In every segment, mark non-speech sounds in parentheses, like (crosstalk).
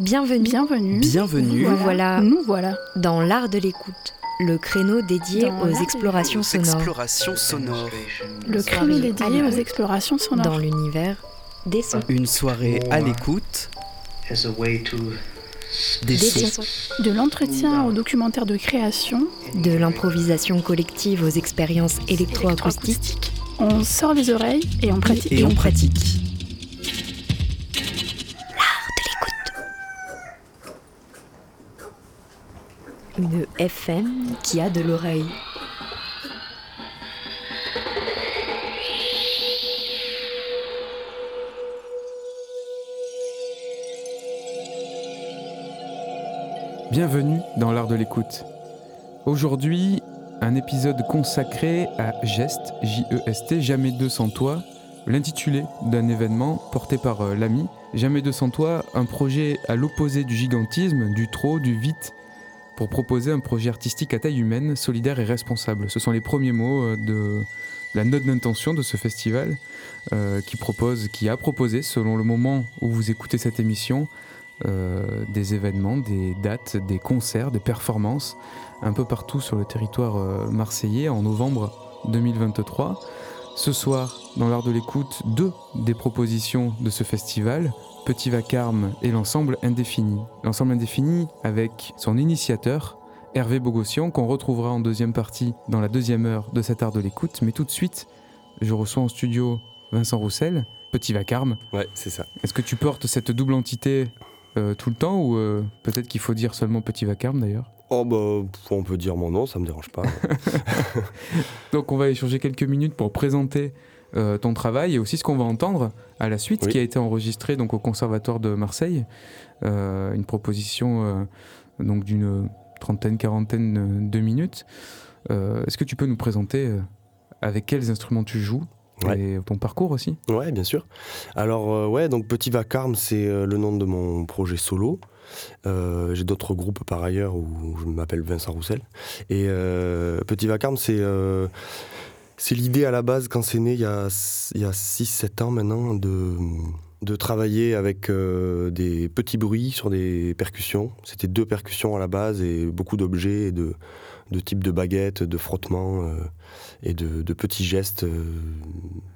Bienvenue. Bienvenue. Bienvenue. Nous voilà Nous voilà. dans l'art de l'écoute, le créneau dédié Dans aux explorations Aux sonores explorations sonores. Le créneau dédié aux explorations sonores. dans l'univers des sons. Une soirée à l'écoute as a way to des Des sons. sons. De l'entretien au documentaire de création, De l'improvisation collective aux expériences électroacoustiques. on sort les oreilles et on pratique. Et on pratique. FM qui a de l'oreille. Bienvenue dans l'art de l'écoute. Aujourd'hui, un épisode consacré à Geste, J-E-S-T, Jamais deux sans toi, l'intitulé d'un événement porté par euh, l'ami. Jamais deux sans toi, un projet à l'opposé du gigantisme, du trop, du vite, pour proposer un projet artistique à taille humaine, solidaire et responsable. Ce sont les premiers mots euh, de la note d'intention de ce festival euh, qui propose, qui a proposé, selon le moment où vous écoutez cette émission, euh, des événements, des dates, des concerts, des performances un peu partout sur le territoire marseillais en novembre 2023. Ce soir, dans l'art de l'écoute, deux des propositions de ce festival, Petit Vacarme et l'ensemble indéfini. L'ensemble indéfini avec son initiateur, Hervé Bogossian, qu'on retrouvera en deuxième partie dans la deuxième heure de cet art de l'écoute. Mais tout de suite, je reçois en studio Vincent Roussel, Petit Vacarme. Ouais, c'est ça. Est-ce que tu portes cette double entité euh, tout le temps ou euh, peut-être qu'il faut dire seulement Petit Vacarme d'ailleurs? Oh bah, on peut dire mon nom, ça me dérange pas. (laughs) (laughs) Donc on va échanger quelques minutes pour présenter euh, ton travail et aussi ce qu'on va entendre à la suite, Oui. qui a été enregistré donc au Conservatoire de Marseille, Euh, une proposition euh, donc d'une trentaine, quarantaine de minutes. Est-ce que tu peux nous présenter avec quels instruments tu joues Ouais. et ton parcours aussi? Ouais, bien sûr. Alors, euh, ouais, donc Petit Vacarme, c'est euh, le nom de mon projet solo. Euh, J'ai d'autres groupes par ailleurs où je m'appelle Vincent Roussel. Et Petit Vacarme, c'est c'est l'idée à la base, quand c'est né il y a, il y a 6-7 ans maintenant, de, de travailler avec euh, des petits bruits sur des percussions. C'était deux percussions à la base et beaucoup d'objets et de, de types de baguettes, de frottements euh, et de, petits gestes euh,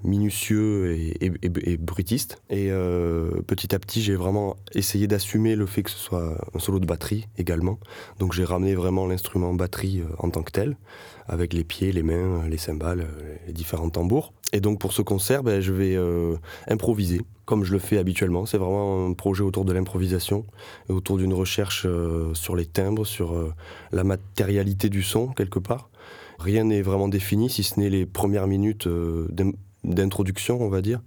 minutieux et, et- et- bruitistes. Et euh, petit à petit, j'ai vraiment essayé d'assumer le fait que ce soit un solo de batterie également. Donc j'ai ramené vraiment l'instrument batterie euh, en tant que tel, avec les pieds, les mains, les cymbales, les différents tambours. Et donc pour ce concert, ben, je vais improviser, comme je le fais habituellement. C'est vraiment un projet autour de l'improvisation autour d'une recherche euh, sur les timbres, sur euh, la matérialité du son, quelque part. Rien n'est vraiment défini, si ce n'est les premières minutes euh, d'introduction, on va dire,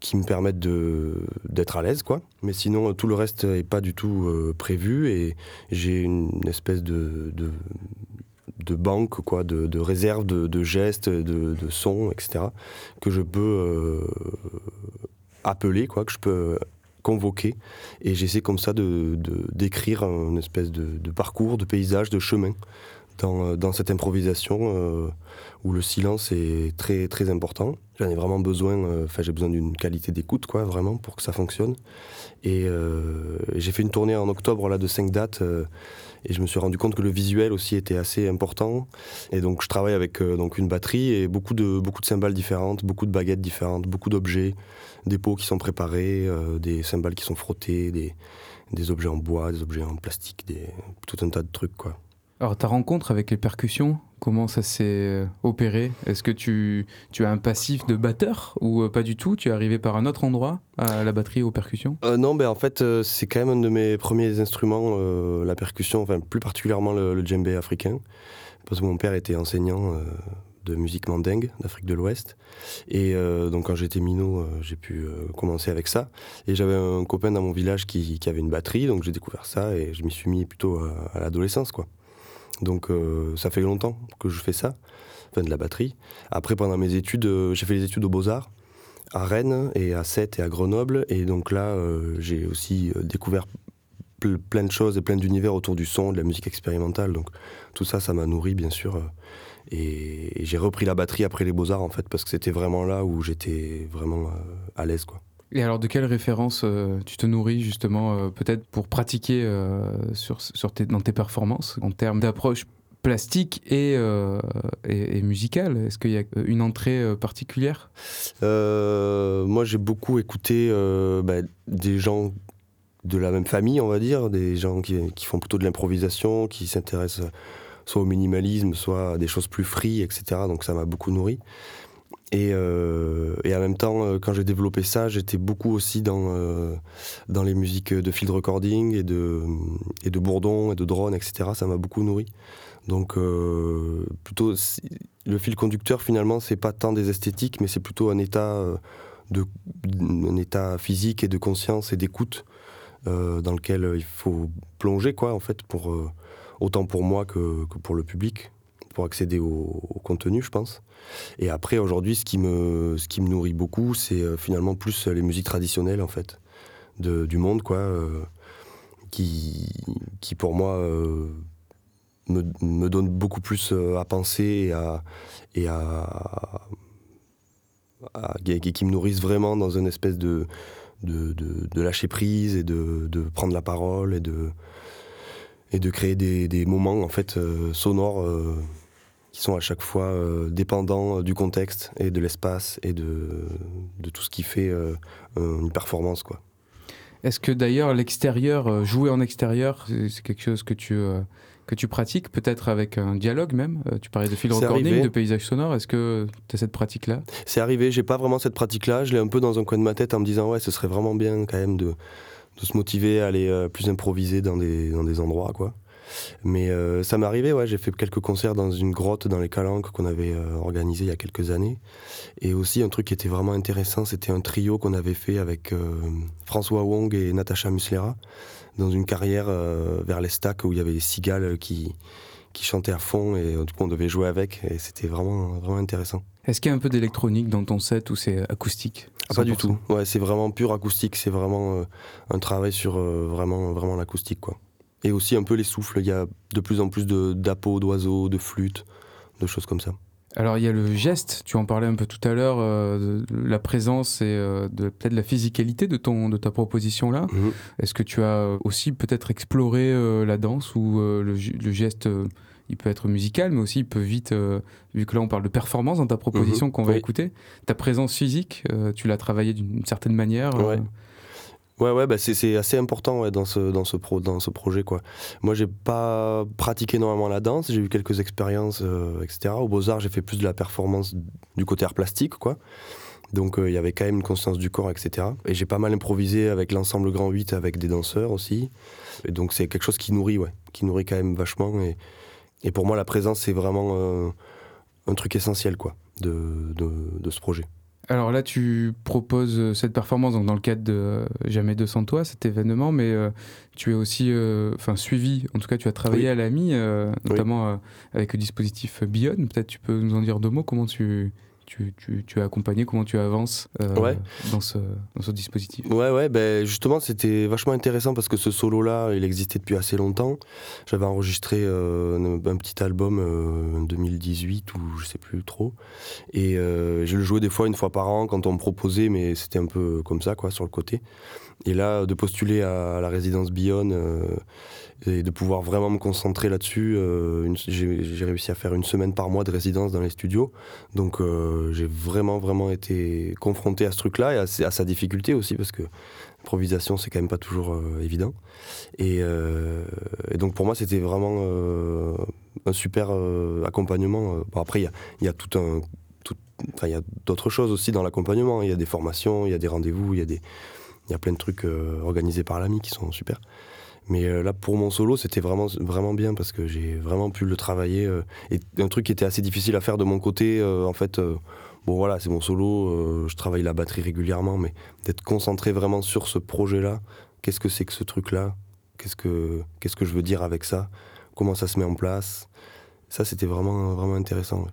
qui me permettent d'être à l'aise, quoi. Mais sinon, tout le reste n'est pas du tout prévu et j'ai une espèce de, banque, quoi, de, réserve de, gestes, de, sons, etc., que je peux appeler, quoi, que je peux convoquer. Et j'essaie comme ça de d'écrire un espèce de, parcours, de paysage, de chemin dans, dans cette improvisation euh, où le silence est très très important. J'en ai vraiment besoin, euh, j'ai besoin d'une qualité d'écoute quoi, vraiment pour que ça fonctionne. Et euh, j'ai fait une tournée en octobre là de 5 dates et je me suis rendu compte que le visuel aussi était assez important. Et donc je travaille avec euh, donc une batterie et beaucoup de beaucoup de cymbales différentes, beaucoup de baguettes différentes, beaucoup d'objets, des pots qui sont préparés, euh, des cymbales qui sont frottées, des des objets en bois, des objets en plastique, tout un tas de trucs quoi. Alors ta rencontre avec les percussions, comment ça s'est euh, opéré? Est-ce que tu, tu as un passif de batteur ou euh, pas du tout? Tu es arrivé par un autre endroit à la batterie aux percussions? Euh, non, ben en fait, c'est quand même un de mes premiers instruments, la percussion, enfin plus particulièrement le, le djembé africain, parce que mon père était enseignant de musique mandingue d'Afrique de l'Ouest. Et donc quand j'étais minot, j'ai pu commencer avec ça. Et j'avais un copain dans mon village qui, qui avait une batterie, donc j'ai découvert ça et je m'y suis mis plutôt à, à l'adolescence, quoi. Donc euh, ça fait longtemps que je fais ça, enfin de la batterie. Après, pendant mes études, euh, j'ai fait les études aux Beaux-Arts à Rennes et à Sète et à Grenoble. Et donc là, euh, j'ai aussi découvert ple- plein de choses et plein d'univers autour du son, de la musique expérimentale. Donc tout ça, ça m'a nourri, bien sûr. Et, et j'ai repris la batterie après les Beaux-Arts, en fait, parce que c'était vraiment là où j'étais vraiment à l'aise, quoi. Et alors, de quelle référence euh, tu te nourris justement, euh, peut-être pour pratiquer euh, dans tes performances en termes d'approche plastique et, et, musicale? Est-ce qu'il y a une entrée particulière? Moi, j'ai beaucoup écouté bah, des gens de la même famille, on va dire, des gens qui, qui font plutôt de l'improvisation, qui s'intéressent soit au minimalisme, soit à des choses plus free, etc. Donc ça m'a beaucoup nourri. Et, euh, et en même temps, euh, quand j'ai développé ça, j'étais beaucoup aussi dans, euh, dans les musiques de field recording et de, et de bourdon et de drone, etc. Ça m'a beaucoup nourri. Donc plutôt, le fil conducteur finalement, c'est pas tant des esthétiques, mais c'est plutôt un état, de, un état physique et de conscience et d'écoute dans lequel il faut plonger, quoi, en fait, pour, autant pour moi que, que pour le public, accéder au, contenu, je pense. Et après, aujourd'hui, ce qui me, ce qui me nourrit beaucoup, c'est euh, finalement plus les musiques traditionnelles, en fait, de, du monde, quoi, euh, qui, qui pour moi euh, me, me donne beaucoup plus à penser et à, et à, à- qui, me nourrissent vraiment dans une espèce de, de, de- lâcher prise et de, de prendre la parole et de, et de créer des, des moments en fait sonores qui sont à chaque fois euh, dépendants euh, du contexte et de l'espace et de, de tout ce qui fait euh, une performance quoi. Est-ce que d'ailleurs l'extérieur, jouer en extérieur, c'est quelque chose que tu, euh, que tu pratiques, peut-être avec un dialogue même Tu parlais de field recording, arrivé. de paysage sonore. Est-ce que tu as cette pratique-là? C'est arrivé, j'ai pas vraiment cette pratique-là. Je l'ai un peu dans un coin de ma tête en me disant ouais, ce serait vraiment bien quand même de, de se motiver à aller plus improviser dans des, dans des endroits quoi. Mais euh, ça m'est arrivé, ouais, j'ai fait quelques concerts dans une grotte dans les Calanques qu'on avait euh, organisé il y a quelques années. Et aussi un truc qui était vraiment intéressant, c'était un trio qu'on avait fait avec euh, François Wong et Natacha Muslera dans une carrière vers les stacks où il y avait des cigales qui, qui chantaient à fond et du coup on devait jouer avec et c'était vraiment, vraiment intéressant. Est-ce qu'il y a un peu d'électronique dans ton set ou c'est acoustique? Ah, pas du 100%? tout. Ouais, c'est vraiment pur acoustique. C'est vraiment euh, un travail sur euh, vraiment, vraiment l'acoustique, quoi. Et aussi un peu les souffles. Il y a de plus en plus d'appos, d'oiseaux, de flûtes, de choses comme ça. Alors il y a le geste, tu en parlais un peu tout à l'heure, euh, la présence et euh, peut-être la physicalité de ton de ta proposition là. Mhm. Est-ce que tu as aussi peut-être exploré euh, la danse ou le, ge- le geste il peut être musical, mais aussi il peut vite, euh, vu que là on parle de performance dans ta proposition Mhm, qu'on va oui. écouter, ta présence physique, euh, tu l'as travaillée d'une certaine manière. euh, Ouais. Ouais, bah c'est, assez important ouais, dans, ce, dans, ce pro, dans ce projet. Quoi. Moi, j'ai pas pratiqué énormément la danse, j'ai eu quelques expériences, euh, etc. Au Beaux-Arts, j'ai fait plus de la performance du côté art plastique, quoi. Donc, euh, il y avait quand même une conscience du corps, etc. Et j'ai pas mal improvisé avec l'ensemble Grand 8, avec des danseurs aussi. Et donc, c'est quelque chose qui nourrit, ouais, qui nourrit quand même vachement. Et, et pour moi, la présence, c'est vraiment euh, un truc essentiel, quoi, de, de ce projet. Alors là, tu proposes euh, cette performance donc dans le cadre de euh, Jamais 200 toi, cet événement, mais euh, tu es aussi euh, enfin suivi, en tout cas tu as travaillé Oui. à l'AMI, euh, notamment avec le dispositif Beyond. Peut-être tu peux nous en dire deux mots, comment tu, tu, tu, tu as accompagné, comment tu avances euh, Ouais. dans, ce, dans ce dispositif? Ouais, ouais, ben justement, c'était vachement intéressant parce que ce solo-là, il existait depuis assez longtemps. J'avais enregistré euh, un, un petit album euh, en 2018 ou je sais plus trop. Et je le jouais des fois une fois par an quand on me proposait, mais c'était un peu comme ça, quoi, sur le côté. Et là, de postuler à la résidence Bionne euh, et de pouvoir vraiment me concentrer là-dessus, euh, j'ai réussi à faire une semaine par mois de résidence dans les studios. Donc euh, j'ai vraiment, vraiment été confronté à ce truc-là et à, sa difficulté aussi, parce que l'improvisation, c'est quand même pas toujours euh, évident. Et, donc pour moi, c'était vraiment un super accompagnement. Bon, après, il y a, tout un. il y a d'autres choses aussi dans l'accompagnement. Il y a des formations, il y a des rendez-vous, il y a des. Il y a plein de trucs organisés par l'AMI qui sont super. Mais euh, là, pour mon solo, c'était vraiment, vraiment bien parce que j'ai vraiment pu le travailler. euh, et un truc qui était assez difficile à faire de mon côté, euh, en fait, bon voilà, c'est mon solo, je travaille la batterie régulièrement, mais d'être concentré vraiment sur ce projet-là, qu'est-ce que c'est que ce truc-là qu'est-ce que, qu'est-ce que je veux dire avec ça Comment ça se met en place Ça, c'était vraiment, vraiment intéressant.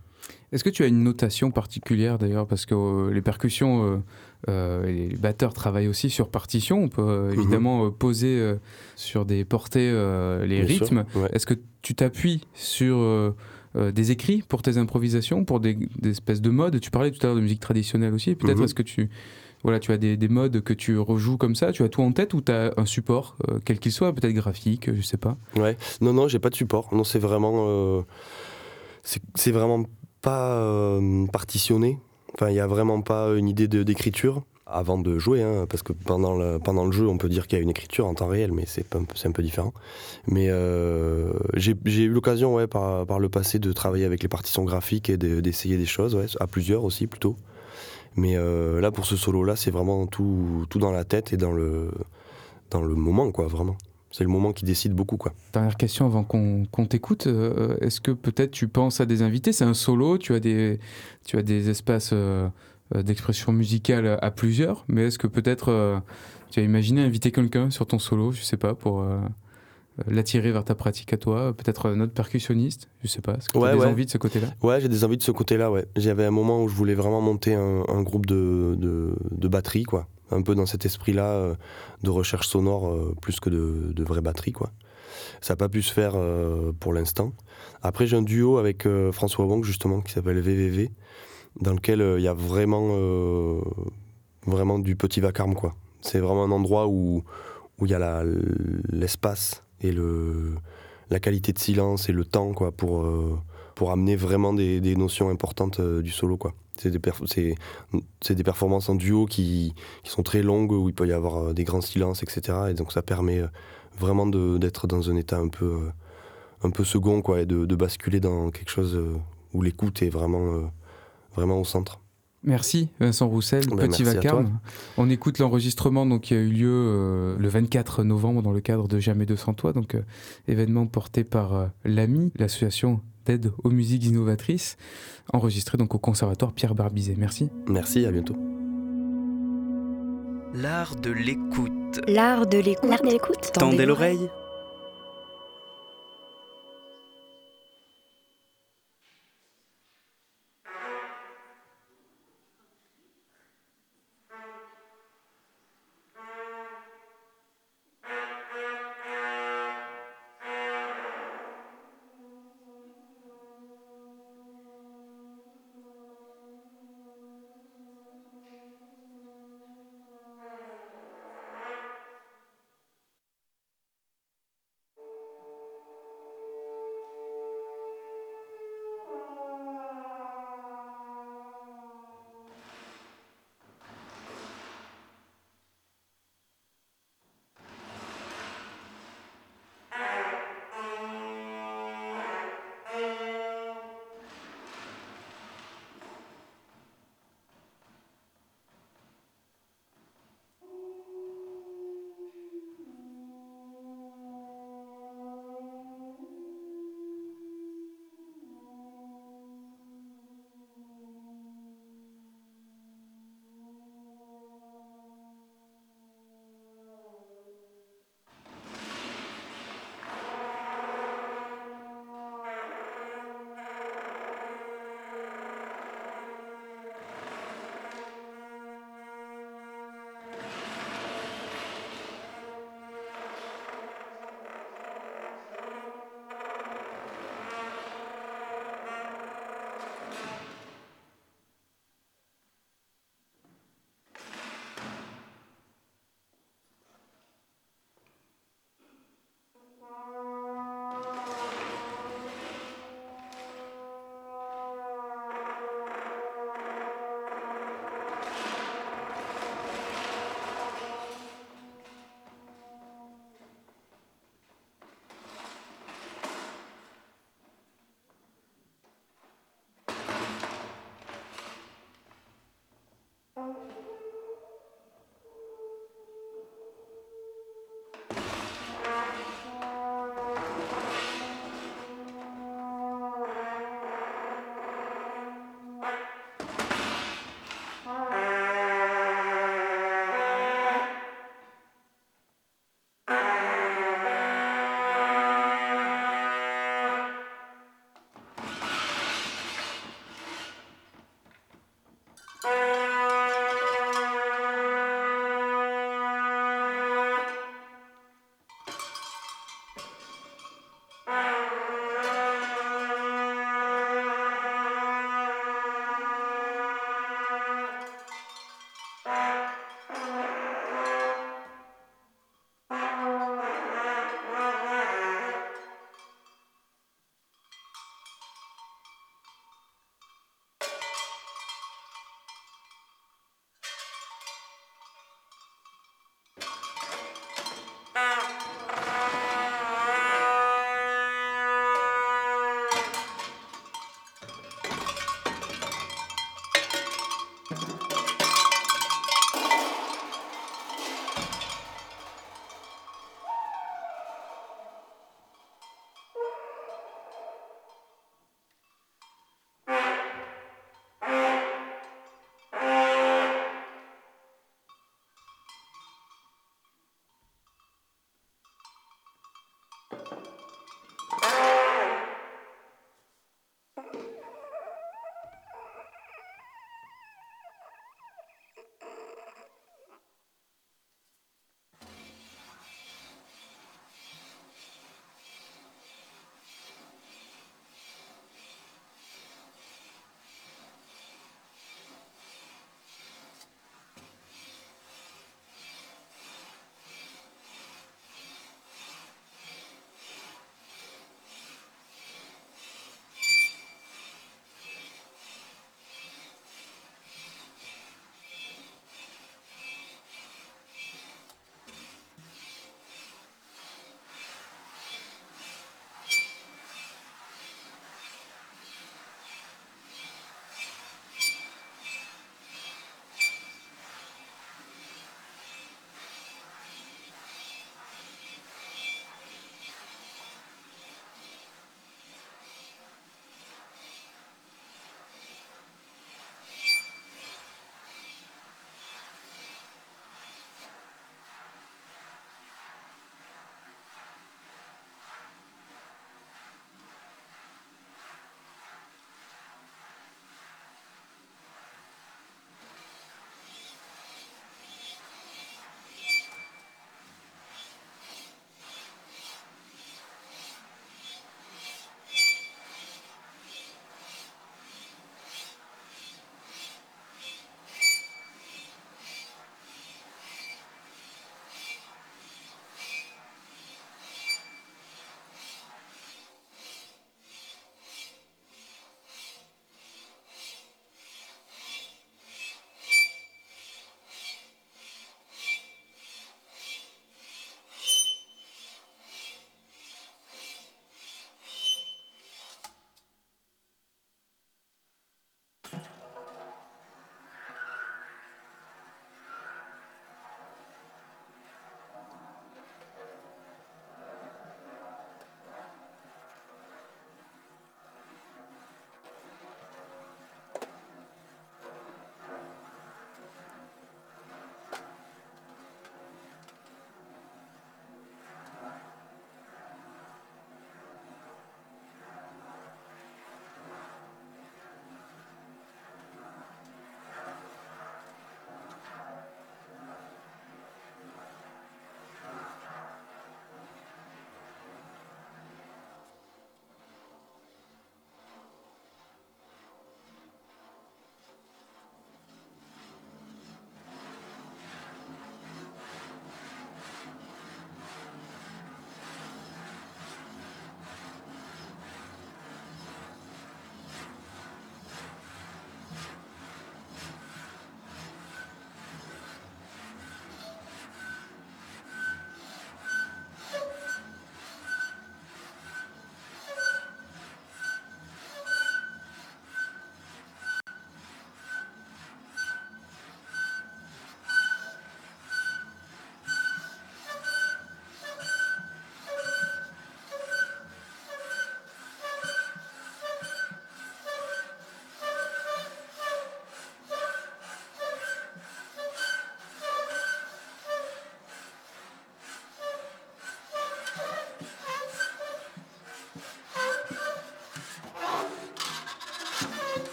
Est-ce que tu as une notation particulière d'ailleurs? Parce que les percussions, les batteurs travaillent aussi sur partition. On peut euh, Mhm. évidemment euh, poser euh, sur des portées euh, les Bien rythmes. ouais. Est-ce que tu t'appuies sur euh, euh, des écrits pour tes improvisations, pour des, des espèces de modes? Tu parlais tout à l'heure de musique traditionnelle aussi. Peut-être Mhm. est-ce que tu, voilà, tu as des, des modes que tu rejoues comme ça? Tu as tout en tête ou tu as un support, euh, quel qu'il soit, peut-être graphique, je sais pas? Ouais. Non, non, j'ai pas de support. Non, c'est vraiment. euh, c'est c'est vraiment pas euh, partitionné. Enfin, il y a vraiment pas une idée d'écriture avant de jouer, hein, parce que pendant le, pendant le jeu, on peut dire qu'il y a une écriture en temps réel, mais c'est un peu différent. Mais euh, j'ai eu l'occasion, ouais, par, le passé, de travailler avec les partitions graphiques et de- d'essayer des choses, ouais, à plusieurs aussi, plutôt. Mais euh, là, pour ce solo-là, c'est vraiment tout, tout dans la tête et dans le, dans le moment, quoi, vraiment. C'est le moment qui décide beaucoup, quoi. Dernière question avant qu'on t'écoute. euh, Est-ce que peut-être tu penses à des invités? C'est un solo, tu as des, tu as des espaces euh, euh, d'expression musicale à plusieurs, mais est-ce que peut-être euh, tu as imaginé inviter quelqu'un sur ton solo, je sais pas, pour euh, l'attirer vers ta pratique à toi Peut-être un autre percussionniste, je sais pas. Est-ce que tu as Ouais, des ouais. envies de ce côté-là? Ouais, j'ai des envies de ce côté-là, ouais. J'avais un moment où je voulais vraiment monter un, un groupe de, de, de batterie, quoi. Un peu dans cet esprit-là euh, de recherche sonore euh, plus que de, vraie batterie, quoi. Ça n'a pas pu se faire euh, pour l'instant. Après, j'ai un duo avec François Wong, justement, qui s'appelle VVV, dans lequel il y a vraiment, vraiment du petit vacarme, quoi. C'est vraiment un endroit où il y a l'espace et le, la qualité de silence et le temps, quoi, pour... pour amener vraiment des, des notions importantes du solo. quoi. C'est des, performances en duo qui, qui sont très longues, où il peut y avoir euh, des grands silences, etc. Et donc ça permet euh, vraiment d'être dans un état un peu, euh, un peu second, quoi, et de, de basculer dans quelque chose où l'écoute est vraiment, vraiment au centre. Merci Vincent Roussel, Ben, Petit Vacarme. On écoute l'enregistrement donc qui a eu lieu euh, le 24 novembre dans le cadre de Jamais 200 toi, donc euh, événement porté par euh, l'AMI, l'association d'aide aux musiques innovatrices, enregistré donc au conservatoire Pierre Barbizet. Merci. Merci, à bientôt. L'art de l'écoute. L'art de l'écoute. L'art de l'écoute Tendez l'oreille.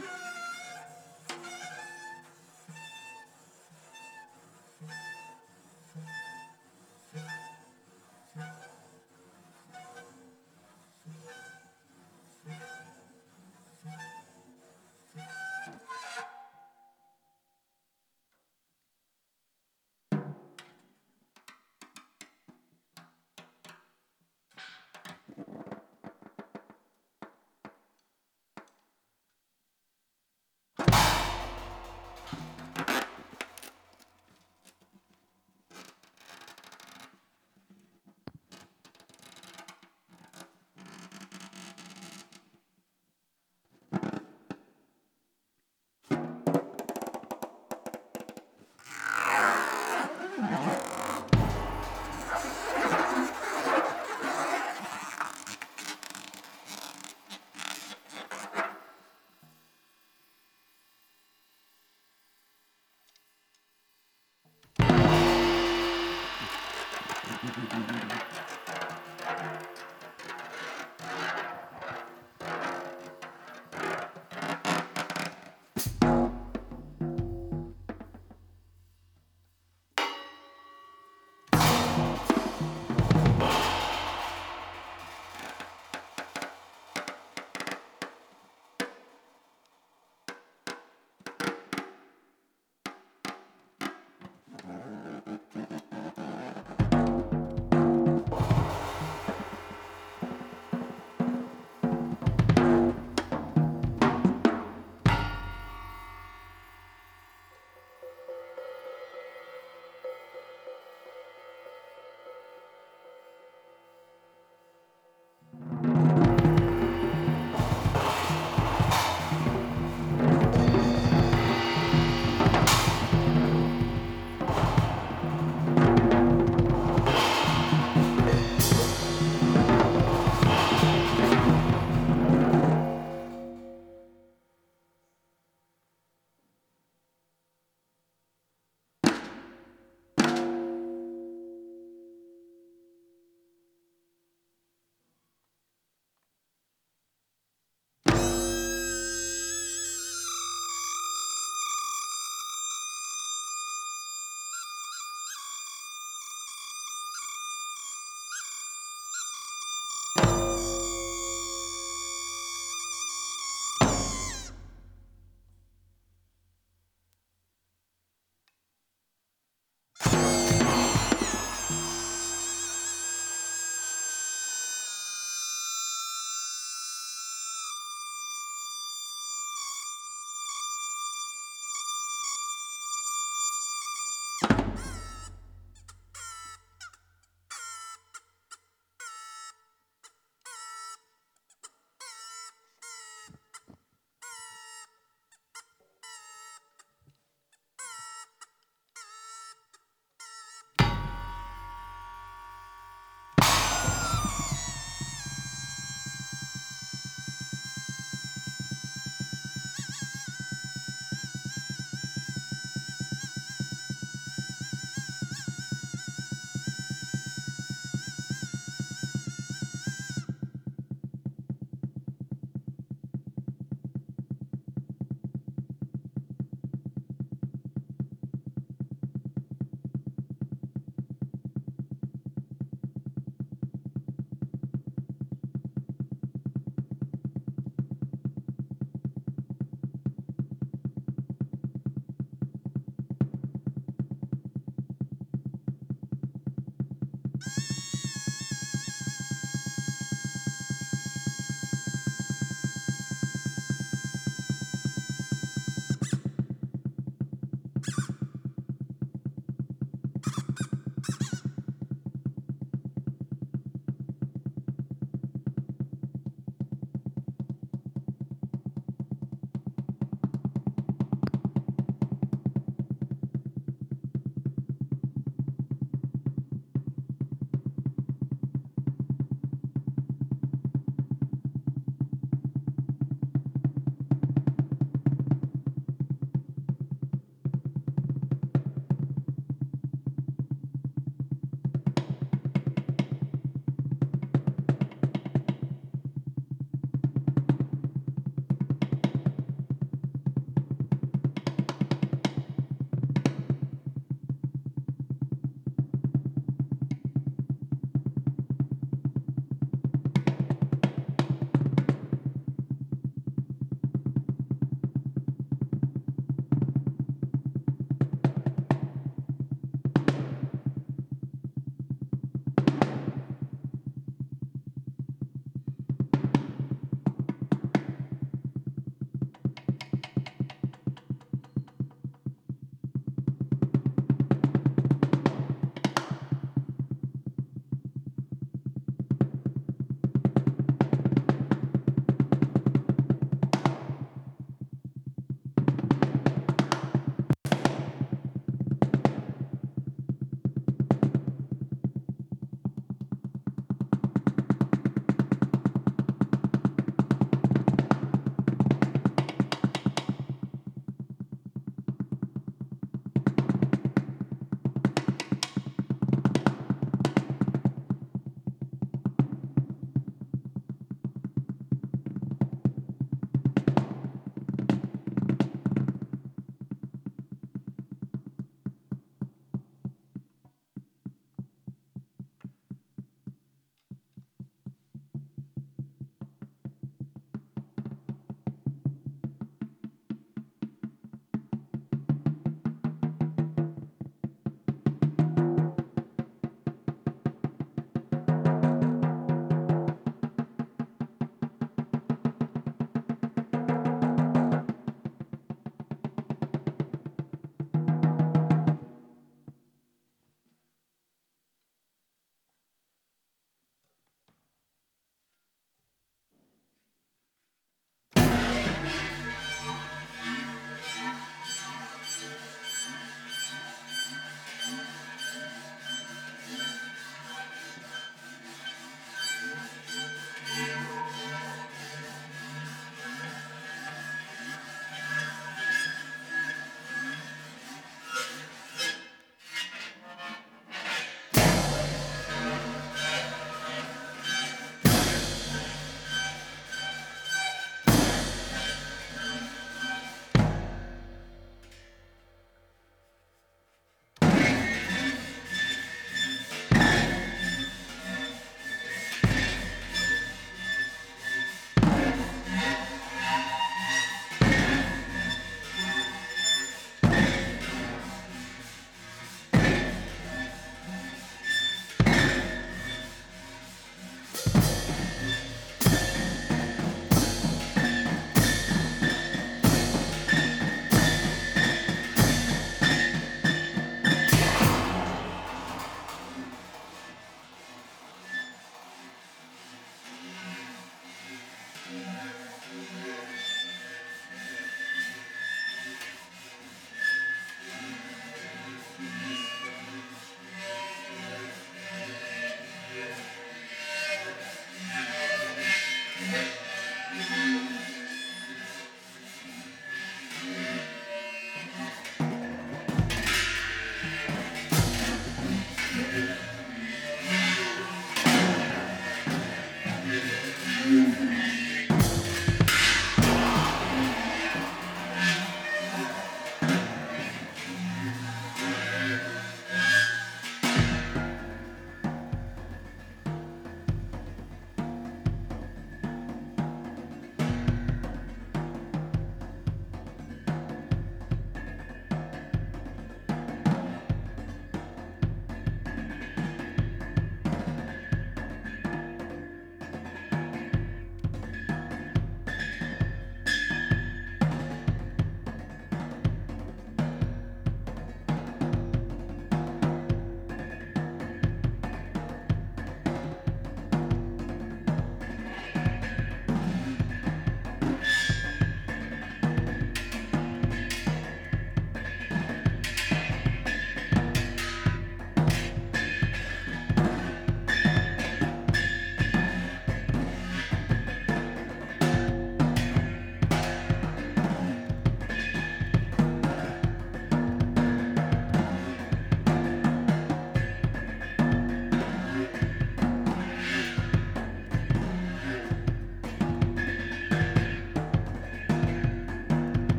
Yeah!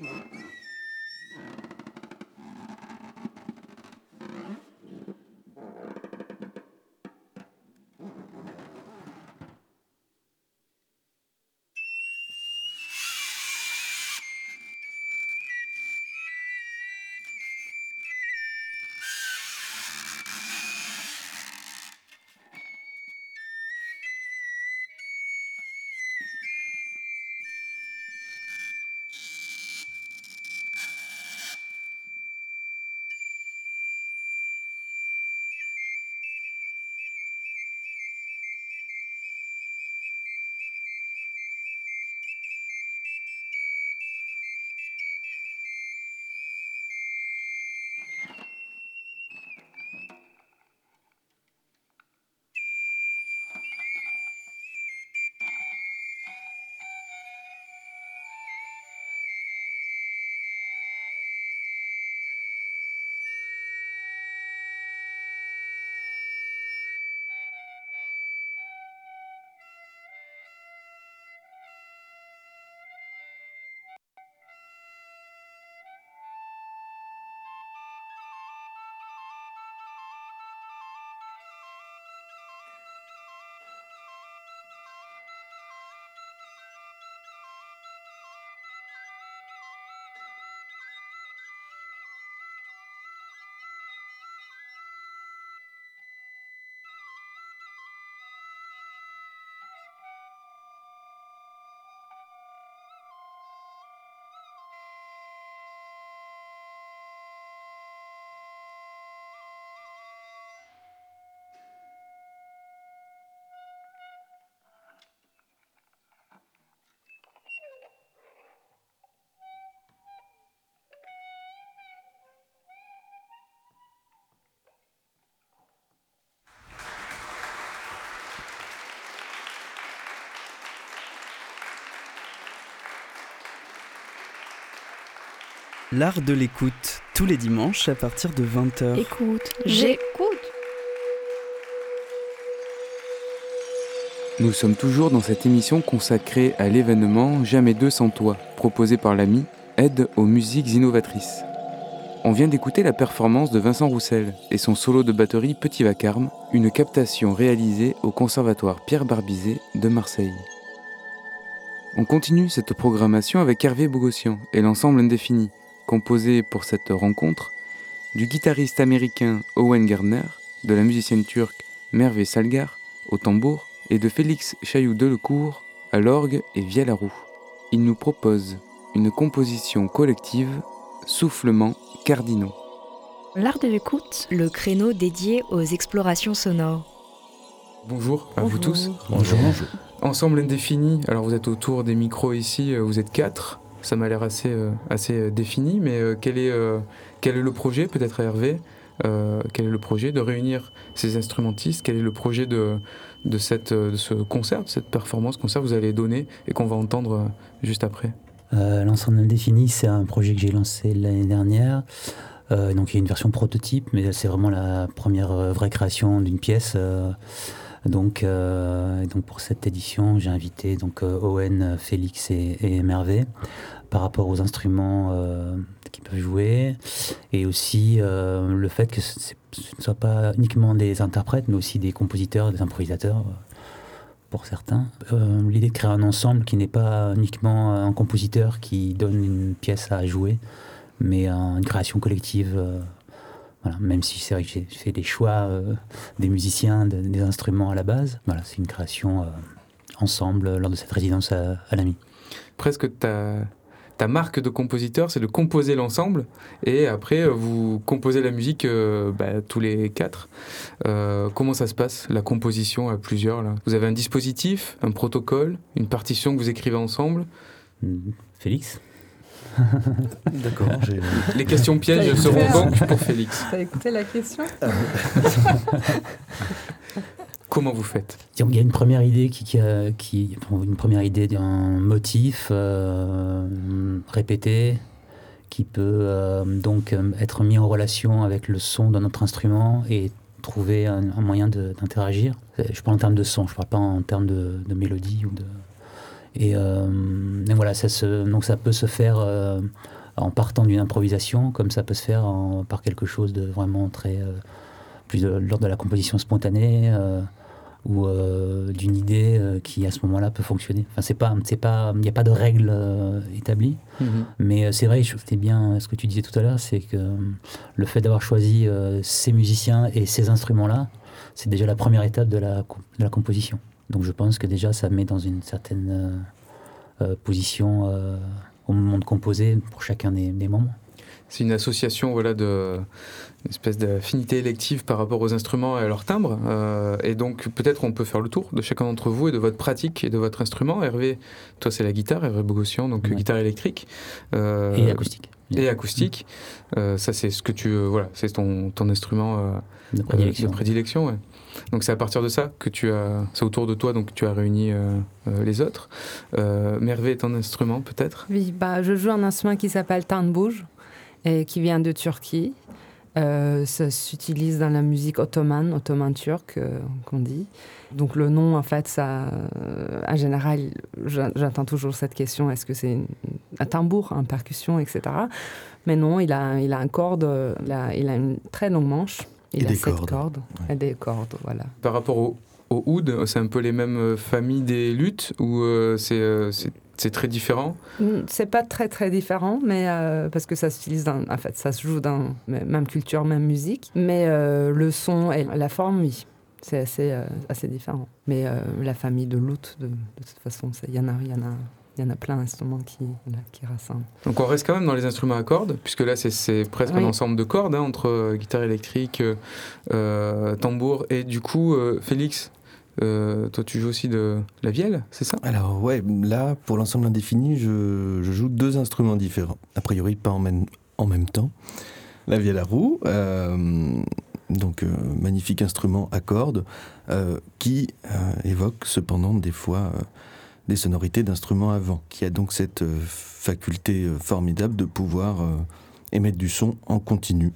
Mm-hmm. L'art de l'écoute, tous les dimanches à partir de 20h. Écoute, J'écoute. Nous sommes toujours dans cette émission consacrée à l'événement Jamais deux sans toi, proposé par l'ami Aide aux musiques innovatrices. On vient d'écouter la performance de Vincent Roussel et son solo de batterie Petit Vacarme, une captation réalisée au Conservatoire Pierre Barbizet de Marseille. On continue cette programmation avec Hervé Bogossian et l'ensemble indéfini, composé pour cette rencontre du guitariste américain Owen Gardner, de la musicienne turque Merve Salgar au tambour et de Félix Chailloux Delecourt à l'orgue et via la roue. Il nous propose une composition collective, soufflements cardinaux. l'art de l'écoute, Le créneau dédié aux explorations sonores. Bonjour à vous tous. Bonjour. Ensemble indéfini, alors vous êtes autour des micros ici, euh, vous êtes quatre. Ça m'a l'air assez, euh, assez euh, défini, mais euh, quel, est, quel est le projet, peut-être Hervé euh, Quel est le projet de réunir ces instrumentistes? Quel est le projet de, de, cette, de ce concert, de cette performance concert que vous allez donner et qu'on va entendre juste après? Euh, L'ensemble indéfini, c'est un projet que j'ai lancé l'année dernière. Donc il y a une version prototype, mais c'est vraiment la première vraie création d'une pièce. Donc, euh, donc pour cette édition, j'ai invité donc euh, Owen, Félix et, Mervé par rapport aux instruments euh, qu'ils peuvent jouer et aussi euh, le fait que ce, ne soit pas uniquement des interprètes, mais aussi des compositeurs, des improvisateurs euh, pour certains. Euh, L'idée de créer un ensemble qui n'est pas uniquement un compositeur qui donne une pièce à jouer, mais un- une création collective. Voilà, même si c'est vrai que j'ai fait des choix euh, des musiciens, de- des instruments à la base. Voilà, c'est une création euh, ensemble euh, lors de cette résidence à, à l'AMI. Presque ta, ta marque de compositeur, c'est de composer l'ensemble et après vous composez la musique euh, bah, tous les quatre. Euh, comment ça se passe, la composition à plusieurs là? Vous avez un dispositif, un protocole, une partition que vous écrivez ensemble? Mhm. Félix? (laughs) D'accord. (laughs) Les questions pièges seront donc (laughs) pour Félix. T'as écouté la question Comment vous faites? Il y a une première idée qui, qui, a- qui- une première idée d'un motif euh, répété qui peut euh, donc euh, être mis en relation avec le son de notre instrument et trouver un, un moyen d'interagir. Je parle en termes de son, je parle pas en termes de, de mélodie ou de. Et, donc voilà, ça, se, donc ça peut se faire en partant d'une improvisation, comme ça peut se faire par quelque chose de vraiment très plus de l'ordre de la composition spontanée ou euh, d'une idée euh, qui à ce moment-là peut fonctionner. Enfin, c'est pas, c'est pas, il n'y a pas de règles euh, établies, mhm. mais c'est vrai, c'était bien ce que tu disais tout à l'heure, c'est que le fait d'avoir choisi ces musiciens et ces instruments-là, c'est déjà la première étape de la, de la composition. Donc je pense que déjà ça met dans une certaine position au moment de composer pour chacun des, des moments. C'est une association voilà, de, une espèce d'affinité élective par rapport aux instruments et à leur timbre. Euh, et donc peut-être on peut faire le tour de chacun d'entre vous et de votre pratique et de votre instrument. Hervé, toi c'est la guitare, Hervé Bogossian, donc guitare électrique. Euh, et acoustique. Et acoustique. Euh, ça c'est ce que tu... voilà, c'est ton, ton instrument de prédilection. de prédilection ouais. Donc c'est à partir de ça que tu as... C'est autour de toi donc tu as réuni les autres. Mervé, ton instrument peut-être? Oui, bah, je joue un instrument qui s'appelle Tanbouj et qui vient de Turquie. Euh, ça s'utilise dans la musique ottomane, ottomane turque, euh, qu'on dit. Donc le nom, en fait, ça, euh, en général, j'entends toujours cette question est-ce que c'est un tambour, une percussion, etc. Mais non, il a, il a un corde, il a, il a une très longue manche. Il a sept cordes. Et des cordes, voilà. Par rapport au, au oud, c'est un peu les mêmes familles des luttes ou c'est c'est très différent? Mm, C'est pas très très différent, mais euh, parce que ça s'utilise dans, en fait, ça se joue dans même culture, même musique. Mais euh, le son et la forme, oui, c'est assez, euh, assez différent. Mais la famille de l'out, de, toute façon, il y en a, il y en a. Il y en a plein d'instruments qui, qui rassemblent. Donc on reste quand même dans les instruments à cordes, puisque là c'est presque un ensemble de cordes hein, entre guitare électrique, tambour et du coup Félix, euh, toi, tu joues aussi de la vielle, c'est ça? Alors, ouais, là, pour l'ensemble indéfini, je, joue deux instruments différents. A priori, pas en même, en même temps. La vielle à roue, euh, donc euh, magnifique instrument à cordes, qui évoque cependant des fois des sonorités d'instruments à vent, qui a donc cette faculté formidable de pouvoir émettre du son en continu,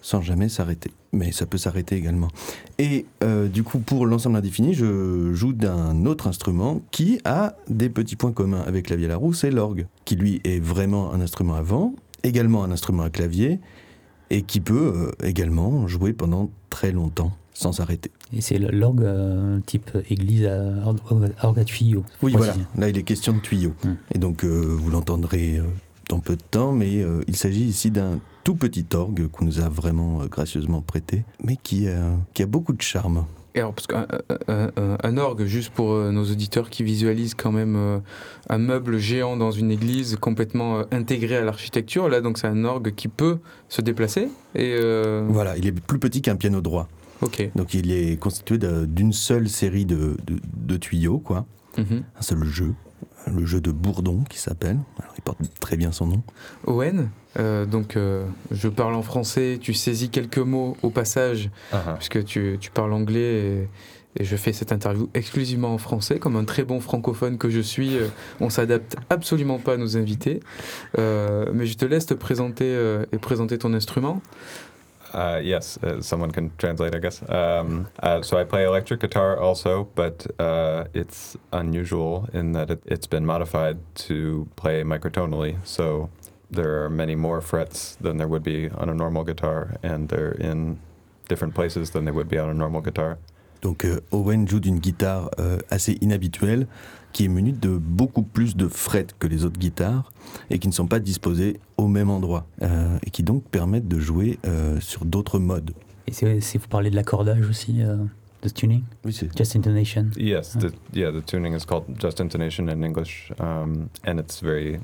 sans jamais s'arrêter mais ça peut s'arrêter également. Et euh, du coup, pour l'ensemble indéfini, je joue d'un autre instrument qui a des petits points communs avec la roue, c'est l'orgue, qui lui est vraiment un instrument à vent, également un instrument à clavier, et qui peut euh, également jouer pendant très longtemps sans s'arrêter. Et c'est l'orgue euh, type église à orgue à tuyau. Oui, voilà. Là, il est question de tuyau. Hum. Et donc, vous l'entendrez dans peu de temps, mais il s'agit ici d'un tout petit orgue qu'on nous a vraiment euh, gracieusement prêté, mais qui, qui a beaucoup de charme. Et alors, parce qu'un orgue, juste pour euh, nos auditeurs qui visualisent quand même euh, un meuble géant dans une église complètement intégré à l'architecture, là, donc c'est un orgue qui peut se déplacer. Et Voilà, il est plus petit qu'un piano droit. Donc il est constitué d'une seule série de, de, tuyaux, quoi. Mhm. Un seul jeu le jeu de Bourdon qui s'appelle. Il porte très bien son nom. Owen, euh, donc euh, je parle en français, tu saisis quelques mots au passage, ah ah. puisque tu, tu, parles anglais et, je fais cette interview exclusivement en français, comme un très bon francophone que je suis. Euh, on s'adapte absolument pas à nos invités, mais je te laisse te présenter et présenter ton instrument. Uh, yes, uh, someone can translate, I guess. Um, uh, so I play electric guitar also, but uh, it's unusual in that it, has been modified to play microtonally. So there are many more frets than there would be on a normal guitar, and they're in different places than they would be on a normal guitar. Donc euh, Owen joue d'une guitare euh, assez inhabituelle qui est munie de beaucoup plus de frets que les autres guitares et qui ne sont pas disposées au même endroit euh, et qui donc permettent de jouer euh, sur d'autres modes. Et si vous parlez de l'accordage aussi, euh, de tuning? Oui, c'est Just intonation. Yes, the, yeah, the tuning is called just intonation in English, um, and it's very,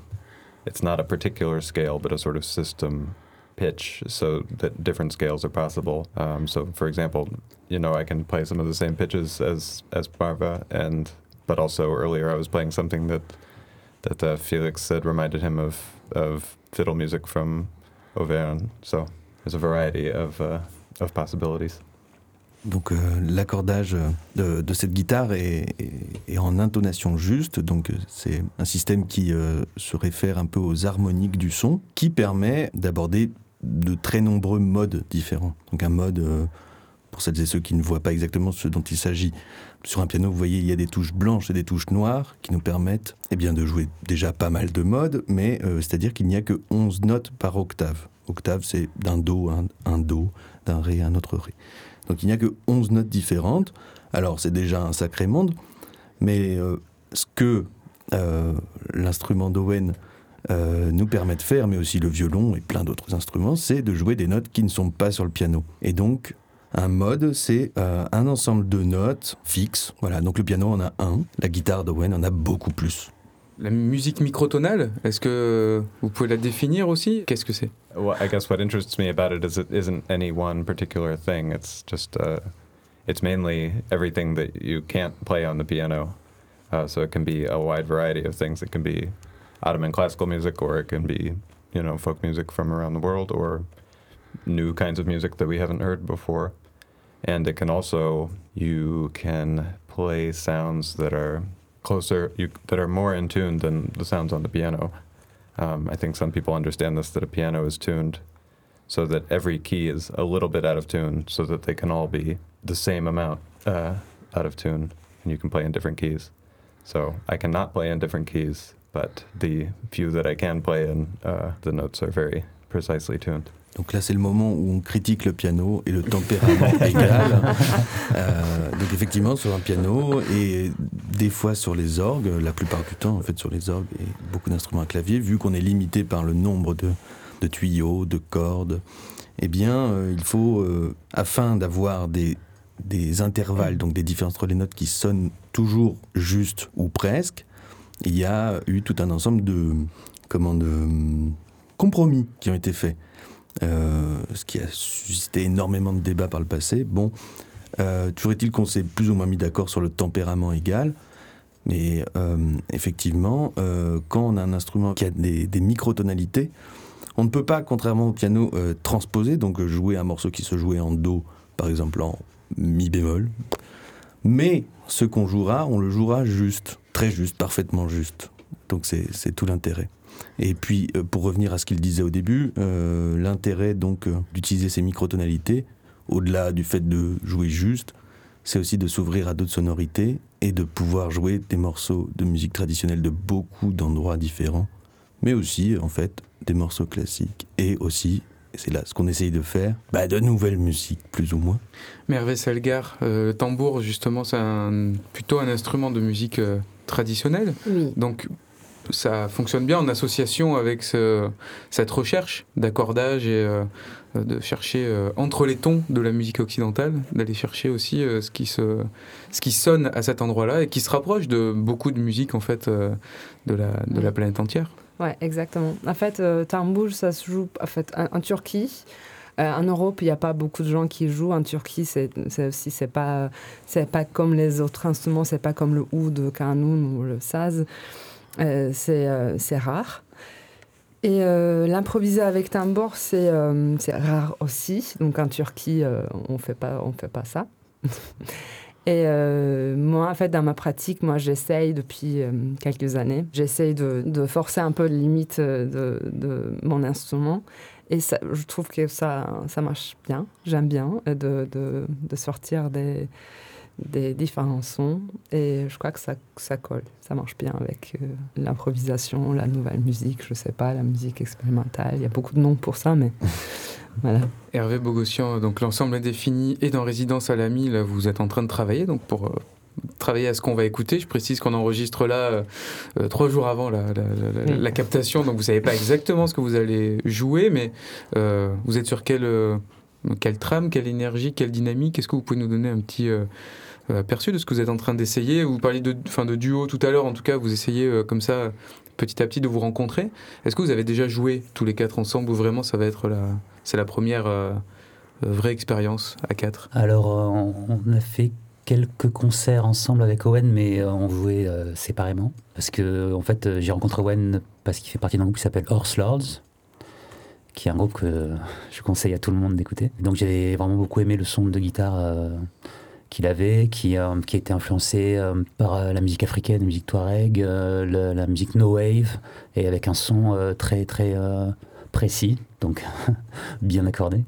it's not a particular scale, but a sort of system pitch so that different scales are possible. Um, so, for example, you know, I can play some of the same pitches as as Marva, and but also earlier I was playing something that that uh, Felix said reminded him of of fiddle music from Auvergne. So there's a variety of uh, of possibilities. Donc euh, l'accordage de, de, cette guitare est, est, en intonation juste, donc euh, c'est un système qui euh, se réfère un peu aux harmoniques du son, qui permet d'aborder de très nombreux modes différents. Donc un mode pour celles et ceux qui ne voient pas exactement ce dont il s'agit. Sur un piano, vous voyez, il y a des touches blanches et des touches noires qui nous permettent eh bien, de jouer déjà pas mal de modes, mais euh, c'est-à-dire qu'il n'y a que 11 notes par octave. Octave, c'est d'un Do, un, un Do, d'un Ré, un autre Ré. Donc il n'y a que 11 notes différentes. Alors c'est déjà un sacré monde, mais euh, ce que euh, l'instrument d'Owen euh, nous permet de faire, mais aussi le violon et plein d'autres instruments, c'est de jouer des notes qui ne sont pas sur le piano. Et donc, un mode, c'est euh, un ensemble de notes fixes. Voilà, donc le piano en a un, la guitare d'Owen en a beaucoup plus. La musique microtonale, est-ce que vous pouvez la définir aussi? Qu'est-ce que c'est? Well, I guess what interests me about it is it isn't any one particular thing. It's just, uh, it's mainly everything that you can't play on the piano. Uh, so it can be a wide variety of things. It can be Ottoman classical music, or it can be, you know, folk music from around the world, or new kinds of music that we haven't heard before. And it can also, you can play sounds that are closer, you, that are more in tune than the sounds on the piano. Um, I think some people understand this that a piano is tuned so that every key is a little bit out of tune, so that they can all be the same amount uh, out of tune, and you can play in different keys. So I cannot play in different keys, but the few that I can play in, uh, the notes are very precisely tuned. Donc là, c'est le moment où on critique le piano et le tempérament (laughs) égal. Euh, donc effectivement, sur un piano et des fois sur les orgues, la plupart du temps, en fait, sur les orgues et beaucoup d'instruments à clavier, vu qu'on est limité par le nombre de, de tuyaux, de cordes, eh bien, euh, il faut, euh, afin d'avoir des, des intervalles, donc des différences entre les notes qui sonnent toujours juste ou presque, il y a eu tout un ensemble de, comment, de hum, compromis qui ont été faits. Euh, ce qui a suscité énormément de débats par le passé. Bon, euh, toujours est-il qu'on s'est plus ou moins mis d'accord sur le tempérament égal. Mais euh, effectivement, euh, quand on a un instrument qui a des, microtonalités, on ne peut pas, contrairement au piano, transposer, donc jouer un morceau qui se jouait en Do, par exemple en Mi bémol. Mais ce qu'on jouera, on le jouera juste, très juste, parfaitement juste. Donc c'est tout l'intérêt. Et puis, euh, pour revenir à ce qu'il disait au début, euh, l'intérêt donc euh, d'utiliser ces microtonalités, au-delà du fait de jouer juste, c'est aussi de s'ouvrir à d'autres sonorités et de pouvoir jouer des morceaux de musique traditionnelle de beaucoup d'endroits différents, mais aussi, en fait, des morceaux classiques et aussi, c'est là ce qu'on essaye de faire, bah, de nouvelles musiques, plus ou moins. Mervé Selgar, euh, le tambour, justement, c'est plutôt un instrument de musique euh, traditionnelle. Oui. Donc, ça fonctionne bien en association avec ce- cette recherche d'accordage et euh, de chercher euh, entre les tons de la musique occidentale, d'aller chercher aussi euh, ce, qui sonne à cet endroit-là et qui se rapproche de beaucoup de musique en fait de, la, planète entière. Ouais, exactement. En fait, tambour, ça se joue en, Turquie. En Europe, il n'y a pas beaucoup de gens qui jouent. En Turquie, c'est aussi c'est pas pas comme les autres instruments. C'est pas comme le oud, le kanoun ou le saz. Euh, c'est euh, c'est rare. Et euh, l'improviser avec tambour, c'est rare aussi. Donc en Turquie, on fait pas on fait pas ça. (laughs) Et moi, en fait, dans ma pratique, moi, j'essaye depuis quelques années, j'essaye de, de forcer un peu les limites de, de mon instrument. Et je trouve que ça, ça marche bien. J'aime bien de, de sortir des, des différents sons. Et je crois que ça, ça colle. Ça marche bien avec euh, l'improvisation, la nouvelle musique, je sais pas, la musique expérimentale. Il y a beaucoup de noms pour ça, mais (laughs) voilà. Hervé Bogossian, donc l'ensemble est défini et dans Résidence à l'AMI, là vous êtes en train de travailler donc pour euh, travailler à ce qu'on va écouter. Je précise qu'on enregistre là euh, trois jours avant la, la- captation, donc vous savez pas exactement ce que vous allez jouer, mais vous êtes sur quelle, quelle trame, quelle énergie, quelle dynamique. Est-ce que vous pouvez nous donner un petit euh, euh, aperçu de ce que vous êtes en train d'essayer? Vous parliez de, enfin, de duo tout à l'heure, en tout cas vous essayez euh, comme ça petit à petit de vous rencontrer. Est-ce que vous avez déjà joué tous les quatre ensemble ou vraiment ça va être la, la première vraie expérience à quatre? Alors, on, on a fait quelques concerts ensemble avec Owen, mais on jouait séparément. Parce que, en fait, j'ai rencontré Owen parce qu'il fait partie d'un groupe qui s'appelle Horse Lords, qui est un groupe que je conseille à tout le monde d'écouter. Donc, j'ai vraiment beaucoup aimé le son de guitare euh, qu'il avait, qui, euh, qui a été influencé euh, par euh, la musique africaine, la musique touareg, le- la musique no wave, et avec un son très, très précis, donc (laughs) bien accordé,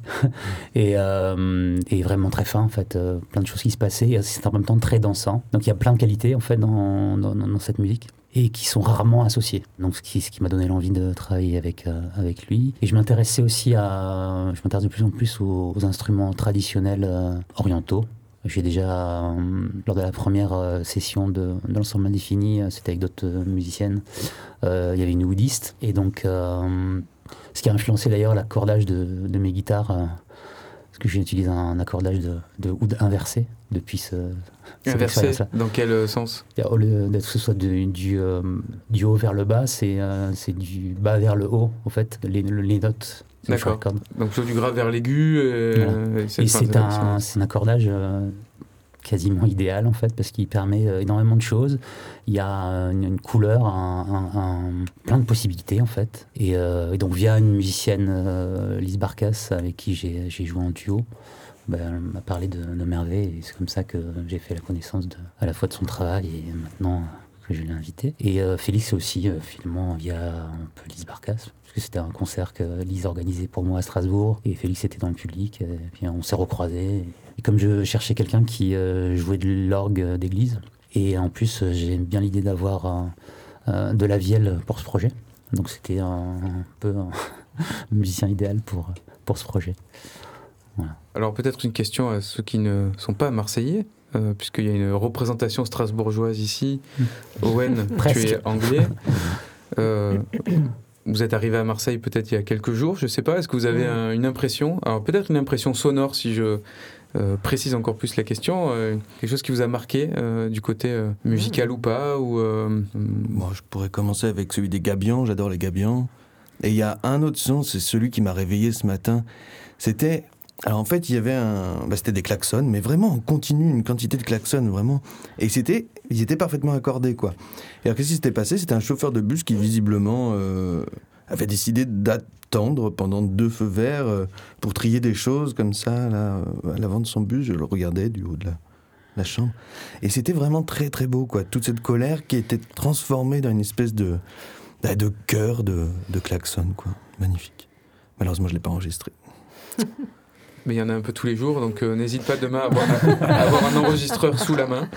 et, euh, et, vraiment très fin en fait, plein de choses qui se passaient, c'est en même temps très dansant, donc il y a plein de qualités en fait dans, dans, dans cette musique et qui sont rarement associées. Donc ce qui, m'a donné l'envie de travailler avec, euh, avec lui. Et je m'intéressais aussi à, je m'intéresse de plus en plus aux, instruments traditionnels orientaux, j'ai déjà, euh, lors de la première euh, session de, l'ensemble indéfini, euh, c'était avec d'autres musiciennes, il y avait une woodiste. Et donc, ce qui a influencé d'ailleurs l'accordage de, mes guitares, parce que j'utilise un, accordage de, de oud inversé depuis ce. Inversé Dans quel sens? Au lieu d'être que ce soit du, du, du, haut vers le bas, c'est du bas vers le haut, en fait, les, les notes D'accord. Donc plutôt du grave vers l'aigu. Et, c'est un, un, accordage euh, quasiment idéal en fait parce qu'il permet euh, énormément de choses. Il y a une, couleur, un, plein de possibilités en fait. Et, euh, donc via une musicienne, Lise Barcas, avec qui j'ai joué en duo, ben, elle m'a parlé de, de Merveille et c'est comme ça que j'ai fait la connaissance à la fois de son travail et maintenant que je l'ai invité. Et Félix aussi, finalement, via un peu Lise Barcas c'était un concert que Lise organisait pour moi à Strasbourg et Félix était dans le public. Et puis on s'est recroisés. Et comme je cherchais quelqu'un qui euh, jouait de l'orgue d'église, et en plus j'ai bien l'idée d'avoir de la vielle pour ce projet. Donc c'était un, peu un (laughs) musicien idéal pour, pour ce projet. Alors peut-être une question à ceux qui ne sont pas marseillais. Euh, puisqu'il y a une représentation strasbourgeoise ici. (laughs) Owen, tu es anglais. (laughs) Euh, vous êtes arrivé à Marseille peut-être il y a quelques jours, je ne sais pas. Est-ce que vous avez une impression Alors peut-être une impression sonore si je euh, précise encore plus la question. Euh, quelque chose qui vous a marqué euh, du côté musical ou pas ou, Moi, je pourrais commencer avec celui des gabions. J'adore les gabions. Et il y a un autre son, c'est celui qui m'a réveillé ce matin. C'était alors en fait, il y avait un, bah, c'était des klaxons, mais vraiment en continu, une quantité de klaxons vraiment. Et c'était, ils étaient parfaitement accordés quoi. Et alors qu'est-ce qui s'était passé? C'était un chauffeur de bus qui visiblement euh, avait décidé d'attendre pendant deux feux verts euh, pour trier des choses comme ça là à l'avant de son bus. Je le regardais du haut de la, chambre, et c'était vraiment très très beau quoi. Toute cette colère qui était transformée dans une espèce de bah, de chœur de, de klaxons quoi. Magnifique. Malheureusement, je l'ai pas enregistré. (laughs) mais il y en a un peu tous les jours, donc euh, n'hésite pas demain à avoir, un enregistreur sous la main,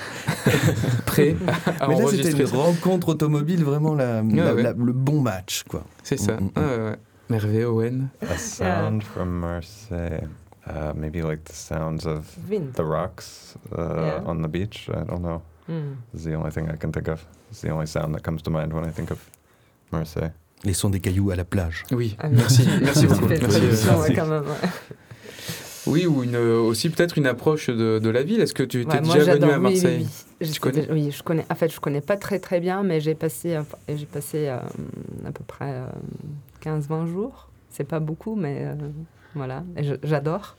(laughs) prêt à mais là, C'était une rencontre automobile, vraiment la, Ah ouais. la- le bon match, quoi. C'est ça. Mm, mm, Ah, ouais. Merveille, Owen. A sound from Marseille. Uh, maybe like the sounds of Wind. the rocks uh, Yeah. on the beach. I don't know. It's the only thing I can think of. It's the only sound that comes to mind when I think of Marseille. Les sons des cailloux à la plage. Oui, Ah, merci, (laughs) beaucoup. Merci, ouais, quand même, ouais. Oui, ou une, aussi peut-être une approche de, de la ville. Est-ce que tu étais Ouais, déjà venu à Marseille? oui, sais connais? Oui, je connais. En fait, je connais pas très très bien, mais j'ai passé, enfin, j'ai passé euh, à peu près euh, 15-20 jours. C'est pas beaucoup, mais euh, voilà. J'adore.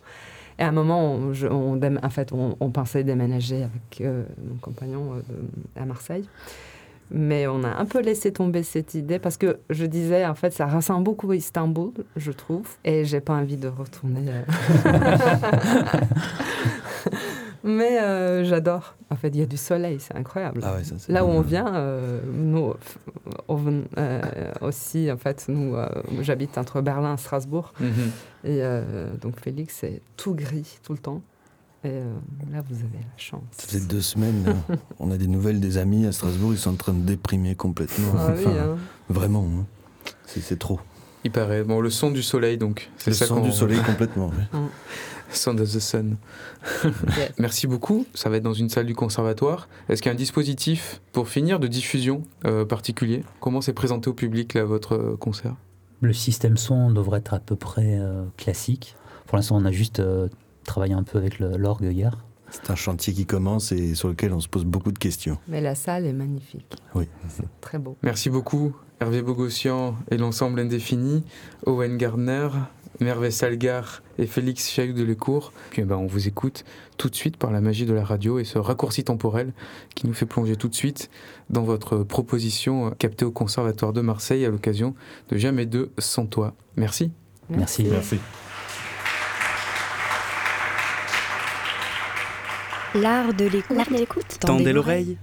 Et à un moment, on, je- on dém- en fait, on, on pensait déménager avec euh, mon compagnon euh, à Marseille. Mais on a un peu laissé tomber cette idée parce que je disais, en fait, ça ressemble beaucoup à Istanbul, je trouve, et j'ai pas envie de retourner. euh. (laughs) Mais euh, j'adore. En fait, il y a du soleil, c'est incroyable. Ah ouais, ça, c'est- Là où on vient, euh, nous on euh, aussi, en fait, nous, j'habite entre Berlin et Strasbourg. Mhm. Et donc, Félix, c'est tout gris tout le temps. Et euh, là, vous avez la chance. Ça faisait deux semaines, là. (laughs) on a des nouvelles des amis à Strasbourg, ils sont en train de déprimer complètement. Ah oui, hein. Vraiment, hein. c'est c'est trop. Il paraît. Bon, le son du soleil, donc. C'est Le ça son qu'on- du soleil (laughs) complètement. ouais. Sound of the Sun. Yes. (laughs) Merci beaucoup. Ça va être dans une salle du conservatoire. Est-ce qu'il y a un dispositif, pour finir, de diffusion euh, particulier? Comment c'est présenté au public, là, votre euh, concert? Le système son devrait être à peu près euh, classique. Pour l'instant, on a juste euh, travaillé un peu avec l'orgue hier. C'est un chantier qui commence et sur lequel on se pose beaucoup de questions. Mais la salle est magnifique. Oui. C'est très beau. Merci beaucoup, Hervé Bogossian et l'ensemble indéfini, Owen Gardner, Merve Salgar et Félix Chaillou de Lecourt. Puis eh ben, on vous écoute tout de suite par la magie de la radio et ce raccourci temporel qui nous fait plonger tout de suite dans votre proposition captée au Conservatoire de Marseille à l'occasion de Jamais deux sans toi. Merci. Merci. Merci de l'écoute. L'art de l'écoute. Tendez l'oreille.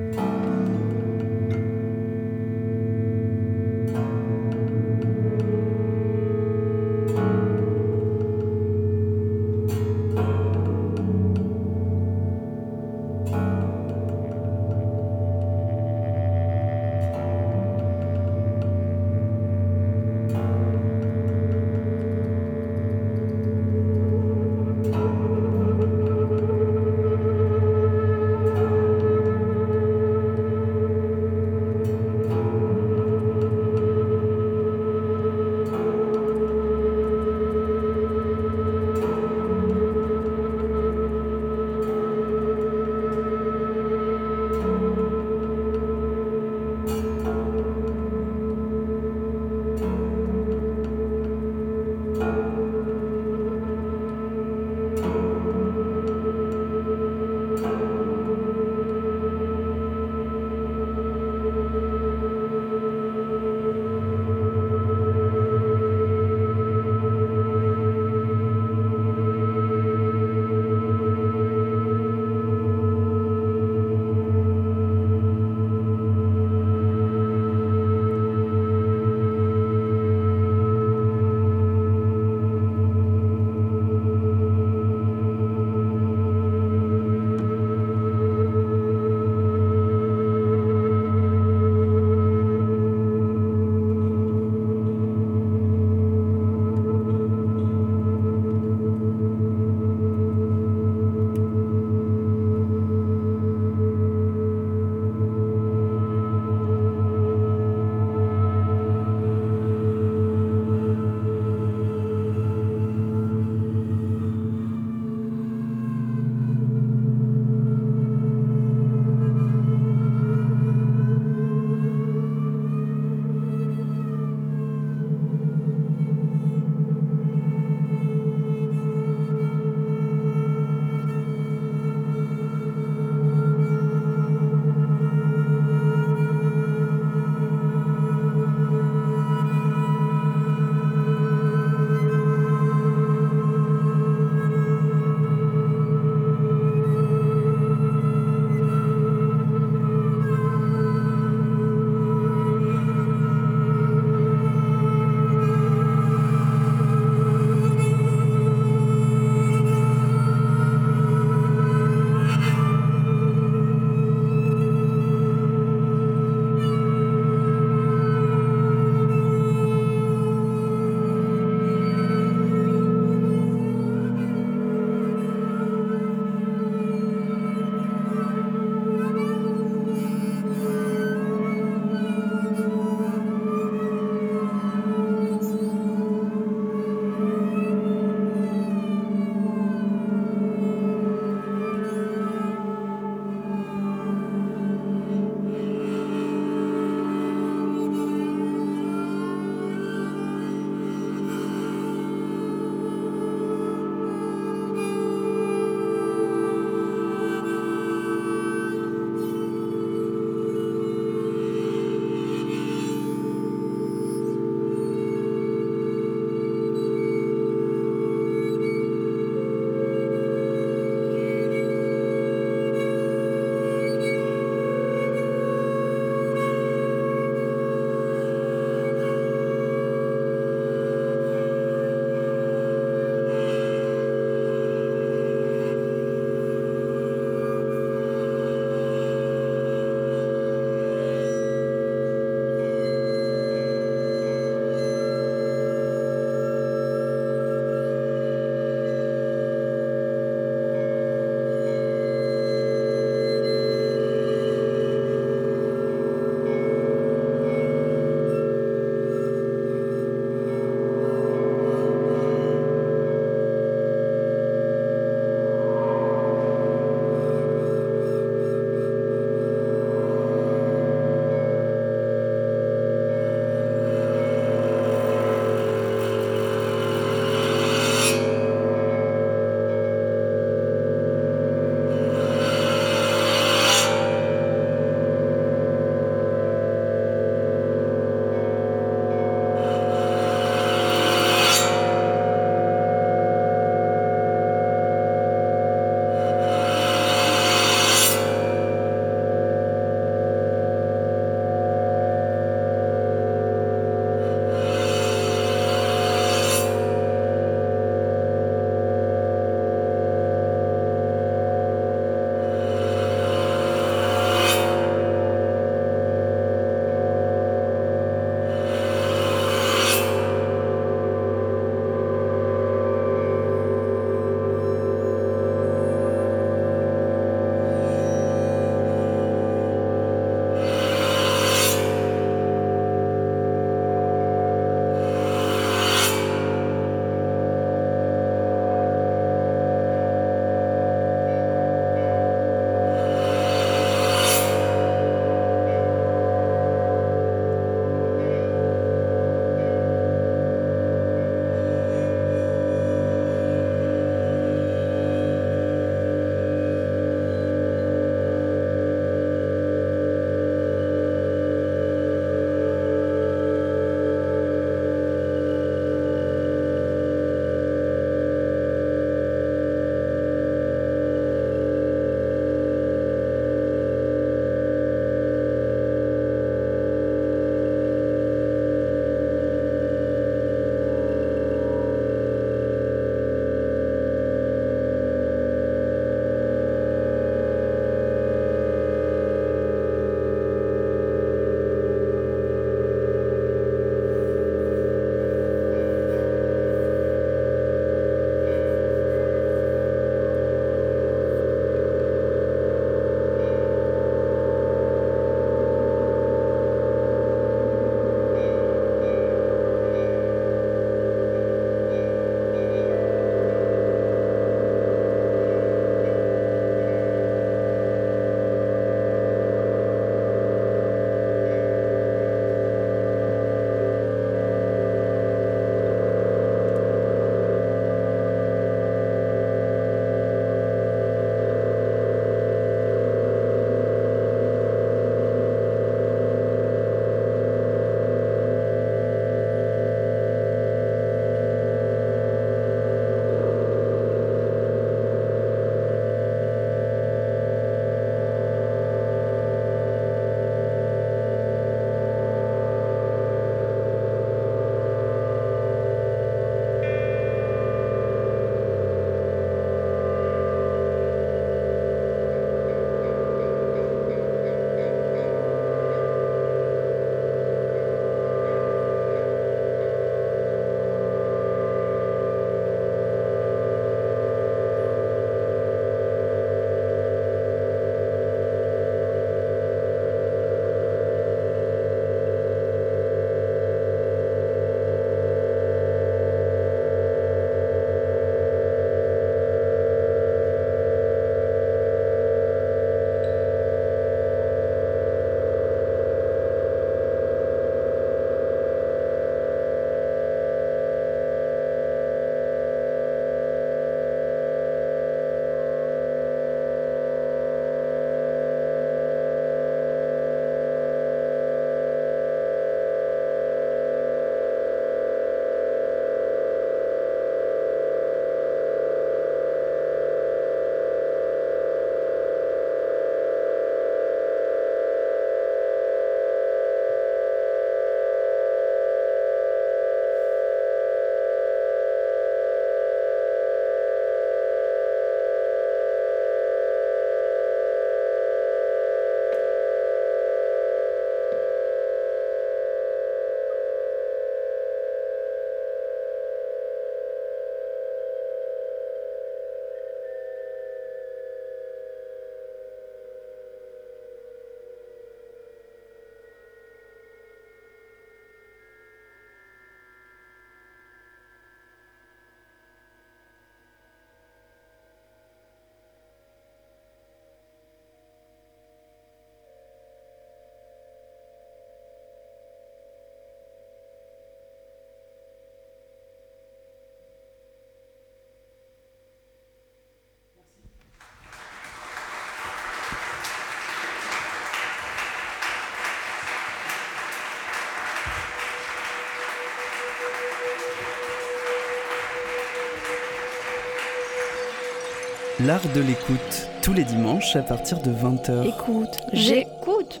L'art de l'écoute, tous les dimanches à partir de 20h. Écoute, j'écoute.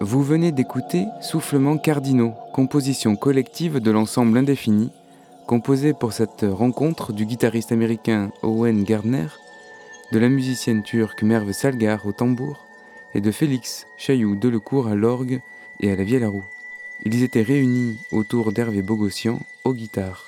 Vous venez d'écouter Soufflements cardinaux, composition collective de l'ensemble indéfini, composé pour cette rencontre du guitariste américain Owen Gardner, de la musicienne turque Merve Salgar au tambour et de Félix Chailloux Delecourt à l'orgue et à la vielle à roue. Ils étaient réunis autour d'Hervé Bogossian aux guitares.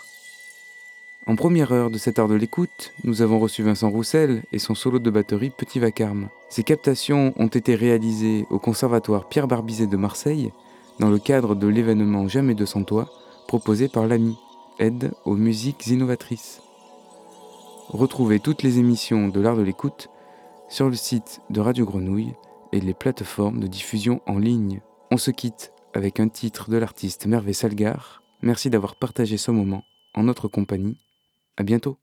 En première heure de cette heure de l'écoute, nous avons reçu Vincent Roussel et son solo de batterie Petit Vacarme. Ces captations ont été réalisées au Conservatoire Pierre Barbizet de Marseille dans le cadre de l'événement Jamais de sans toi proposé par l'AMI, aide aux musiques innovatrices. Retrouvez toutes les émissions de l'art de l'écoute sur le site de Radio Grenouille et les plateformes de diffusion en ligne. On se quitte avec un titre de l'artiste Mervé Salgar. Merci d'avoir partagé ce moment en notre compagnie. À bientôt.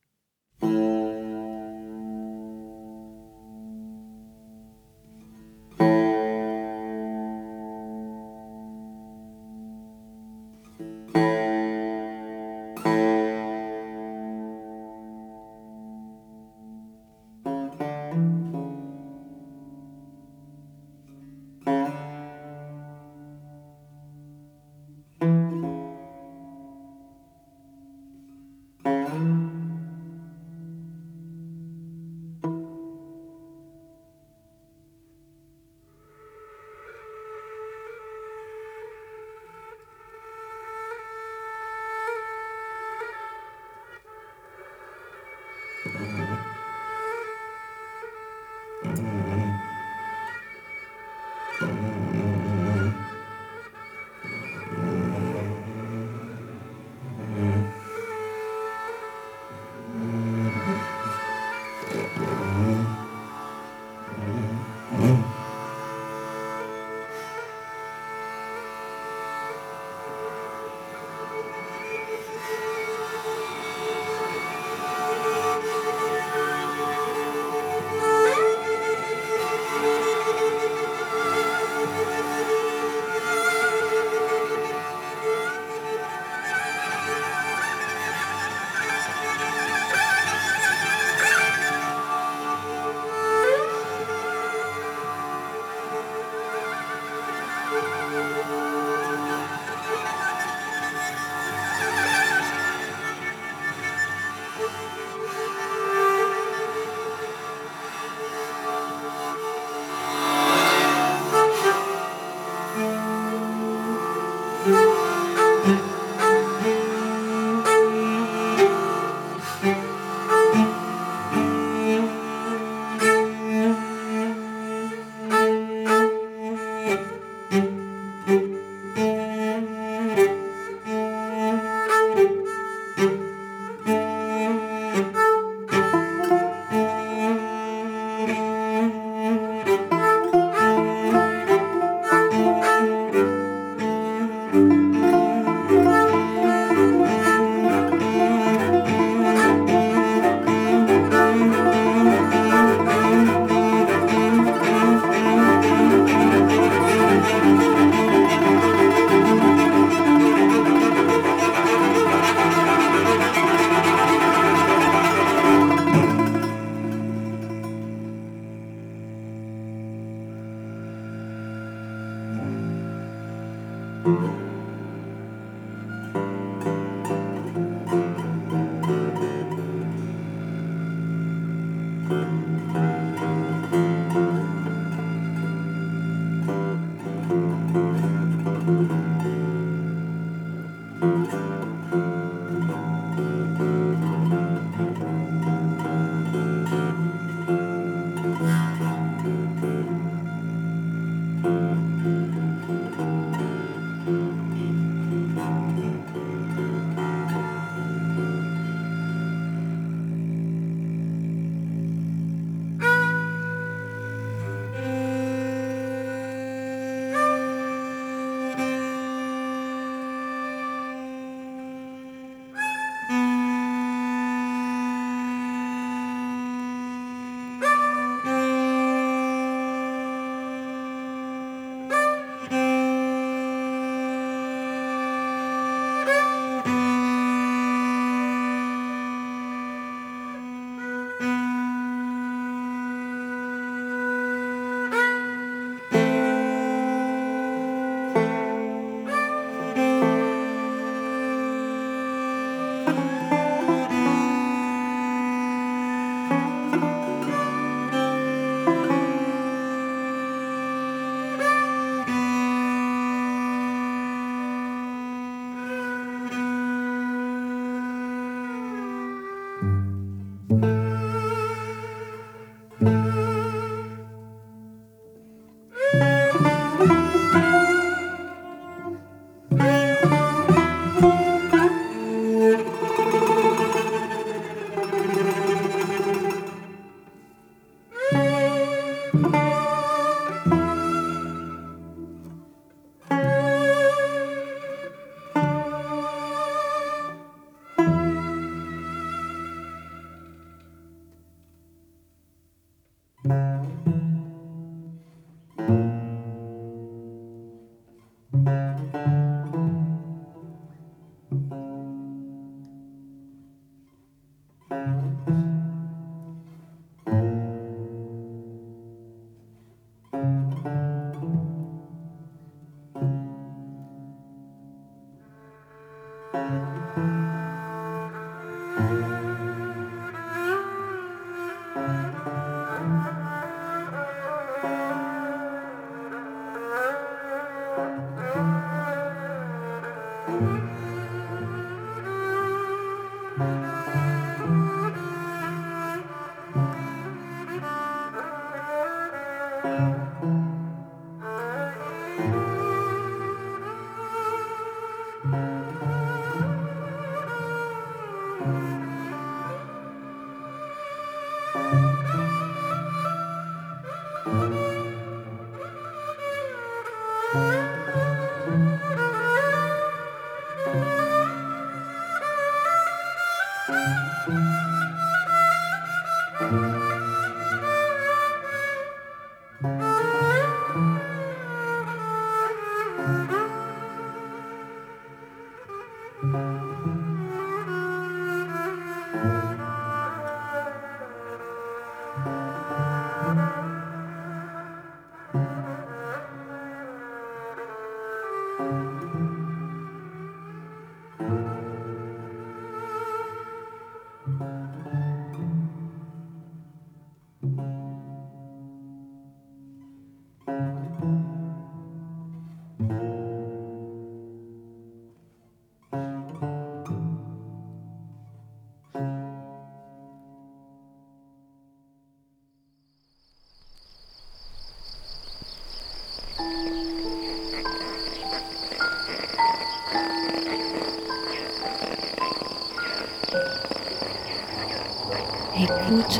Écoute.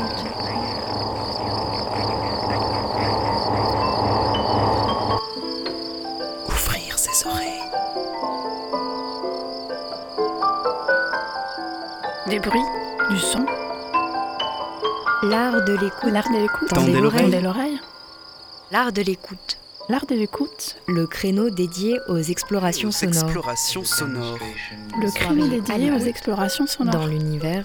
Ouvrir ses oreilles. Des bruits, du son, L'art de l'écoute. l'art de l'écoute. Tendez l'oreille. Tendez l'oreille. L'art de l'écoute. L'art de l'écoute. Le créneau dédié aux explorations Aux sonores explorations sonores. Le à dédié aux explorations sonores. dans l'univers